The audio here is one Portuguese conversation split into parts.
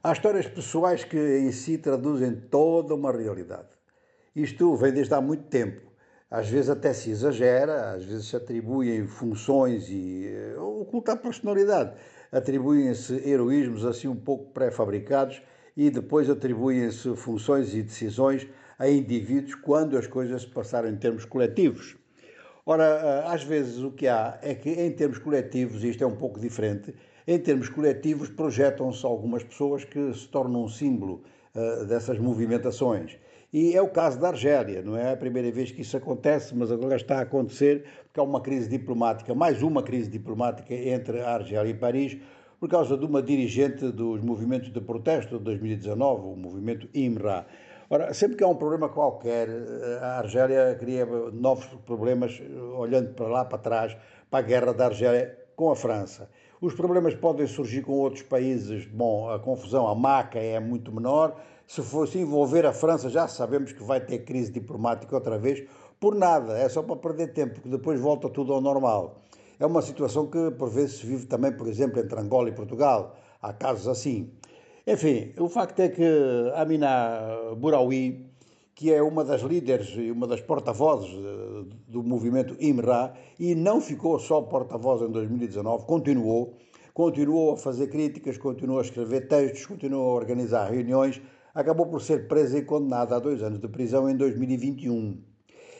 Há histórias pessoais que em si traduzem toda uma realidade. Isto vem desde há muito tempo. Às vezes até se exagera, às vezes se atribuem funções e uh, oculta a personalidade. Atribuem-se heroísmos assim um pouco pré-fabricados e depois atribuem-se funções e decisões a indivíduos quando as coisas se passaram em termos coletivos. Ora, eh, às vezes o que há é que em termos coletivos, isto é um pouco diferente, em termos coletivos projetam-se algumas pessoas que se tornam um símbolo uh, dessas movimentações. E é o caso da Argélia, não é a primeira vez que isso acontece, mas agora está a acontecer porque há uma crise diplomática, mais uma crise diplomática entre a Argélia e Paris, por causa de uma dirigente dos movimentos de protesto de 2019, o movimento IMRA. Ora, sempre que há um problema qualquer, eh, a Argélia cria novos problemas, eh, olhando para lá, para trás, para a guerra da Argélia com a França. Os problemas podem surgir com outros países, bom, a confusão, a maca é muito menor. Se fosse envolver a França, já sabemos que vai ter crise diplomática outra vez, por nada, é só para perder tempo, porque depois volta tudo ao normal. É uma situação que por vezes se vive também, por exemplo, entre Angola e Portugal. Há casos assim. Enfim, o facto é que Amina Bouraoui, que é uma das líderes e uma das porta-vozes eh, do movimento IMRA, e não ficou só porta-voz em 2019, continuou, continuou a fazer críticas, continuou a escrever textos, continuou a organizar reuniões, acabou por ser presa e condenada a dois anos de prisão em 2021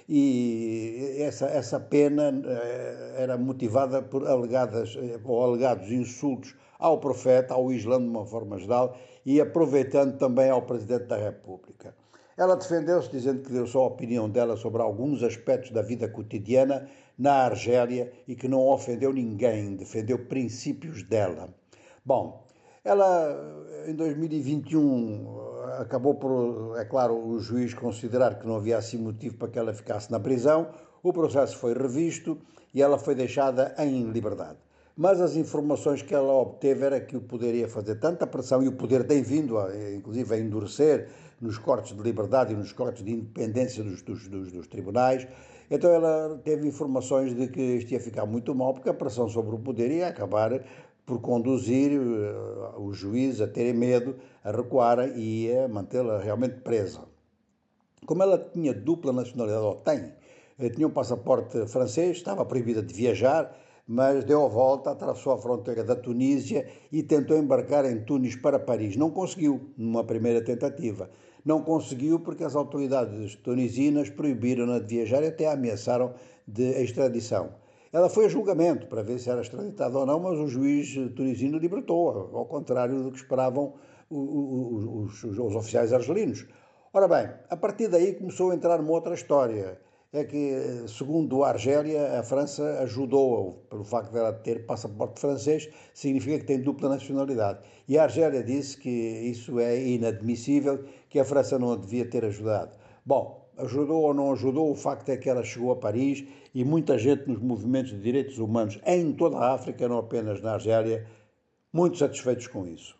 e essa, essa pena eh, era motivada por alegadas eh, ou alegados insultos ao profeta, ao Islã de uma forma geral e aproveitando também ao Presidente da República. Ela defendeu-se dizendo que deu só a opinião dela sobre alguns aspectos da vida cotidiana na Argélia e que não ofendeu ninguém, defendeu princípios dela. Bom, ela em 2021 acabou por, é claro, o juiz considerar que não havia assim motivo para que ela ficasse na prisão, o processo foi revisto e ela foi deixada em liberdade. Mas as informações que ela obteve era que o poder ia fazer tanta pressão e o poder tem vindo, a, inclusive, a endurecer nos cortes de liberdade e nos cortes de independência dos, dos, dos, dos tribunais. Então ela teve informações de que isto ia ficar muito mal, porque a pressão sobre o poder ia acabar por conduzir uh, os juízes a terem medo, a recuarem e a mantê-la realmente presa. Como ela tinha dupla nacionalidade, ou tem, eh, tinha um passaporte francês, estava proibida de viajar, mas deu a volta, atravessou a fronteira da Tunísia e tentou embarcar em Tunis para Paris. Não conseguiu, numa primeira tentativa. Não conseguiu porque as autoridades tunisinas proibiram-na de viajar e até a ameaçaram de extradição. Ela foi a julgamento para ver se era extraditada ou não, mas o juiz tunisino libertou, ao contrário do que esperavam os, os, os oficiais argelinos. Ora bem, a partir daí começou a entrar uma outra história. É que, segundo a Argélia, a França ajudou pelo facto de ela ter passaporte francês, significa que tem dupla nacionalidade. E a Argélia disse que isso é inadmissível, que a França não a devia ter ajudado. Bom, ajudou ou não ajudou, o facto é que ela chegou a Paris e muita gente nos movimentos de direitos humanos em toda a África, não apenas na Argélia, muito satisfeitos com isso.